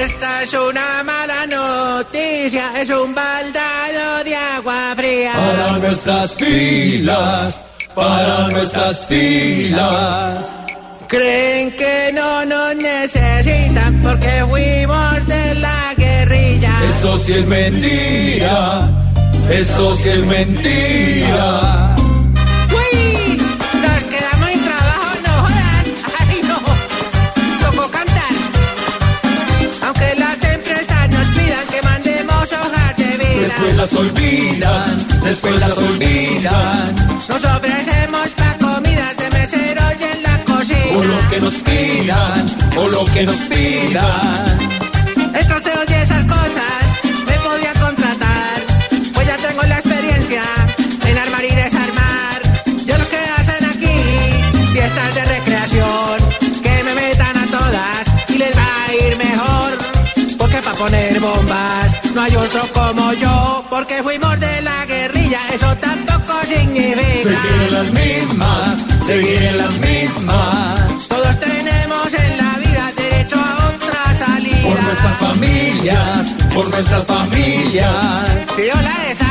Esta es una mala noticia, es un baldado de agua fría. Para nuestras filas, para nuestras filas. Creen que no nos necesitan porque fuimos de la guerrilla. Eso sí es mentira, eso sí es mentira. Las olvidan, después las olvidan. Nos ofrecemos pa' comidas de meseros y en la cocina. O lo que nos pidan, o lo que nos pidan. Estas se oye esas cosas, me podría contratar. Pues ya tengo la experiencia en armar y desarmar. Yo lo que hacen aquí, fiestas de recreación, que me metan a todas y les va a ir mejor. Porque para poner bombas no hay otro como yo. Porque fuimos de la guerrilla, eso tampoco Se significa. quieren las mismas, se quieren las mismas. Todos tenemos en la vida derecho a otra salida. Por nuestras familias, por nuestras familias. Sí, hola, desármense.